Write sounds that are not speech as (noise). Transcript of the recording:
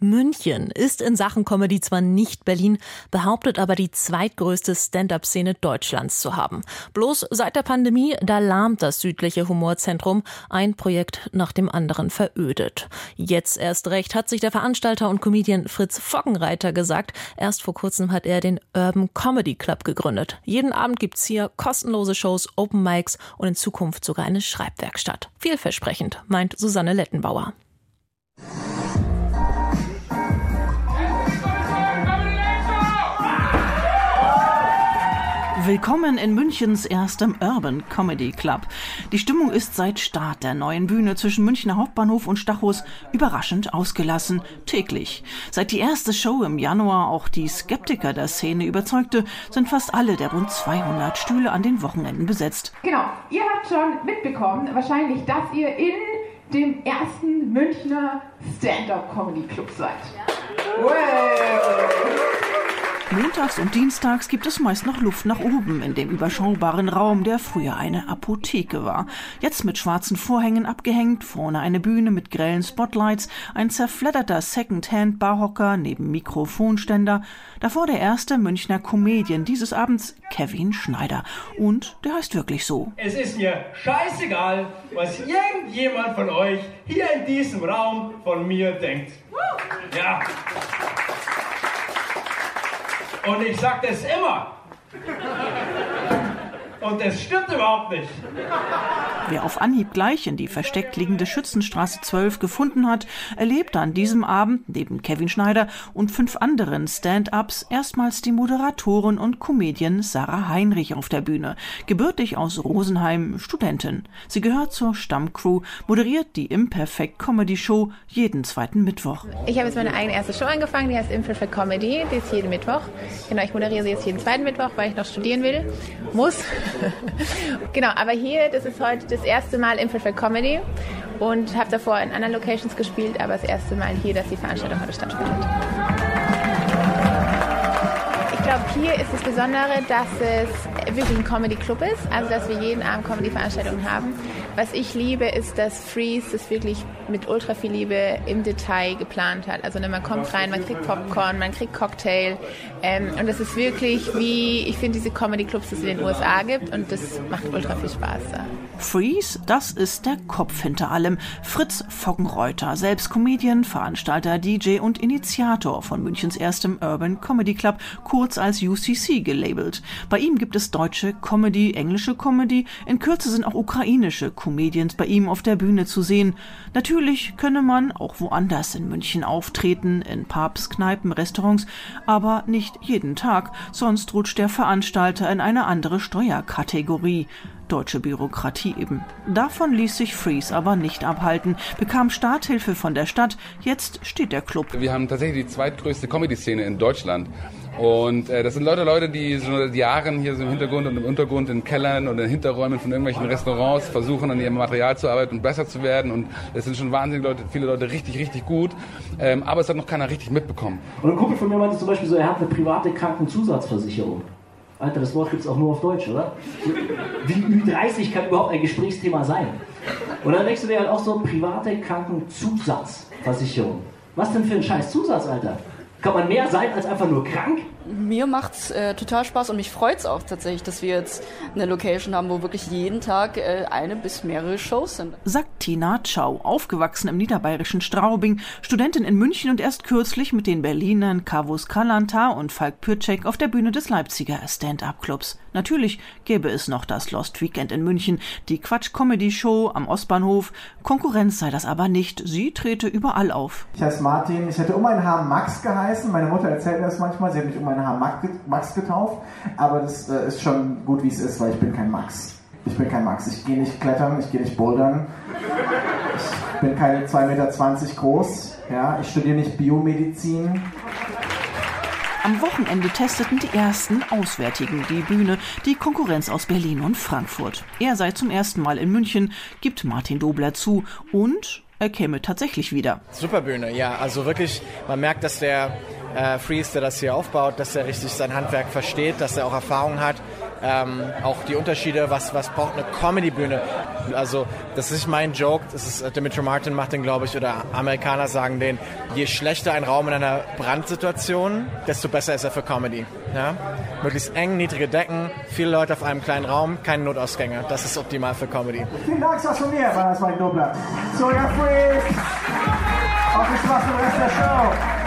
München ist in Sachen Comedy zwar nicht Berlin, behauptet aber die zweitgrößte Stand-up-Szene Deutschlands zu haben. Bloß seit der Pandemie, da lahmt das südliche Humorzentrum, ein Projekt nach dem anderen verödet. Jetzt erst recht hat sich der Veranstalter und Comedian Fritz Foggenreiter gesagt, erst vor kurzem hat er den Urban Comedy Club gegründet. Jeden Abend gibt's hier kostenlose Shows, Open Mics und in Zukunft sogar eine Schreibwerkstatt. Vielversprechend, meint Susanne Lettenbauer. Willkommen in Münchens erstem Urban Comedy Club. Die Stimmung ist seit Start der neuen Bühne zwischen Münchner Hauptbahnhof und Stachus überraschend ausgelassen, täglich. Seit die erste Show im Januar auch die Skeptiker der Szene überzeugte, sind fast alle der rund 200 Stühle an den Wochenenden besetzt. Genau, ihr habt schon mitbekommen, wahrscheinlich, dass ihr in dem ersten Münchner Stand-Up Comedy Club seid. Ja. Wow. Montags und Dienstags gibt es meist noch Luft nach oben in dem überschaubaren Raum, der früher eine Apotheke war. Jetzt mit schwarzen Vorhängen abgehängt, vorne eine Bühne mit grellen Spotlights, ein zerfledderter Second-Hand-Barhocker neben Mikrofonständer, davor der erste Münchner Comedian dieses Abends, Kevin Schneider. Und der heißt wirklich so. Es ist mir scheißegal, was irgendjemand von euch hier in diesem Raum von mir denkt. Ja. Und ich sage das immer. Und es stimmt überhaupt nicht. Wer auf Anhieb gleich in die versteckt liegende Schützenstraße 12 gefunden hat, erlebt an diesem Abend neben Kevin Schneider und fünf anderen Stand-ups erstmals die Moderatorin und Comedian Sarah Heinrich auf der Bühne. Gebürtig aus Rosenheim, Studentin. Sie gehört zur Stammcrew, moderiert die Imperfect Comedy Show jeden zweiten Mittwoch. Ich habe jetzt meine eigene erste Show angefangen, die heißt Imperfect Comedy, die ist jeden Mittwoch. Genau, ich moderiere sie jetzt jeden zweiten Mittwoch, weil ich noch studieren will, muss. (laughs) genau, aber hier, das ist heute das erste Mal Imperfect Comedy und habe davor in anderen Locations gespielt, aber das erste Mal hier, dass die Veranstaltung heute stattfindet. Ich glaube, hier ist das Besondere, dass es wirklich ein Comedy Club ist, also dass wir jeden Abend Comedy-Veranstaltungen haben. Was ich liebe, ist, dass Freeze das wirklich mit ultra viel Liebe im Detail geplant hat. Also ne, man kommt rein, man kriegt Popcorn, man kriegt Cocktail ähm, und das ist wirklich wie, ich finde diese Comedy-Clubs, die es in den USA gibt und das macht ultra viel Spaß da. Freeze, das ist der Kopf hinter allem. Fritz Foggenreuter, selbst Comedian, Veranstalter, DJ und Initiator von Münchens erstem Urban Comedy Club, kurz als UCC gelabelt. Bei ihm gibt es deutsche Comedy, englische Comedy, in Kürze sind auch ukrainische Comedians bei ihm auf der Bühne zu sehen. Natürlich könne man auch woanders in München auftreten, in Pubs, Kneipen, Restaurants, aber nicht jeden Tag, sonst rutscht der Veranstalter in eine andere Steuerkategorie deutsche Bürokratie eben. Davon ließ sich Freeze aber nicht abhalten, bekam Starthilfe von der Stadt, jetzt steht der Club. Wir haben tatsächlich die zweitgrößte Comedy-Szene in Deutschland. Und äh, das sind Leute, Leute, die so seit Jahren hier so im Hintergrund und im Untergrund in Kellern und in Hinterräumen von irgendwelchen Restaurants versuchen, an ihrem Material zu arbeiten und besser zu werden. Und es sind schon wahnsinnig Leute, viele Leute richtig, richtig gut. Ähm, aber es hat noch keiner richtig mitbekommen. Und ein Kumpel von mir meinte zum Beispiel so, er hat eine private Krankenzusatzversicherung. Alter, das Wort gibt es auch nur auf Deutsch, oder? Wie Ü30 kann überhaupt ein Gesprächsthema sein? Und dann denkst du dir halt auch so, private Krankenzusatzversicherung. Was denn für ein scheiß Zusatz, Alter? Kann man mehr sein als einfach nur krank? Mir macht's äh, total Spaß und mich freut's auch tatsächlich, dass wir jetzt eine Location haben, wo wirklich jeden Tag äh, eine bis mehrere Shows sind. Sagt Tina Tschau, aufgewachsen im niederbayerischen Straubing, Studentin in München und erst kürzlich mit den Berlinern Kavus Kalanta und Falk Pürcek auf der Bühne des Leipziger Stand-Up-Clubs. Natürlich gäbe es noch das Lost Weekend in München, die Quatsch-Comedy-Show am Ostbahnhof. Konkurrenz sei das aber nicht. Sie trete überall auf. Ich heiße Martin. Ich hätte um ein Haar Max geheißen. Meine Mutter erzählt mir das manchmal. Sie hat mich um ein Haar Max getauft. Aber das äh, ist schon gut, wie es ist, weil ich bin kein Max. Ich bin kein Max. Ich gehe nicht klettern, ich gehe nicht bouldern. Ich bin keine 2,20 Meter groß. Ja, ich studiere nicht Biomedizin. Am Wochenende testeten die ersten Auswärtigen die Bühne, die Konkurrenz aus Berlin und Frankfurt. Er sei zum ersten Mal in München, gibt Martin Dobler zu und er käme tatsächlich wieder. Super Bühne, ja. Also wirklich, man merkt, dass der äh, Freeze, der das hier aufbaut, dass er richtig sein Handwerk versteht, dass er auch Erfahrung hat. ähm, auch die Unterschiede, was, was braucht eine Comedy-Bühne. Also das ist mein Joke, das ist äh, Dimitri Martin macht den, glaube ich, oder Amerikaner sagen den, je schlechter ein Raum in einer Brandsituation, desto besser ist er für Comedy. Ja? Möglichst eng, niedrige Decken, viele Leute auf einem kleinen Raum, keine Notausgänge. Das ist optimal für Comedy. Vielen Dank, das von mir, war das mein Doppler. So, ihr Freaks! Auf Spaß im Rest der Show!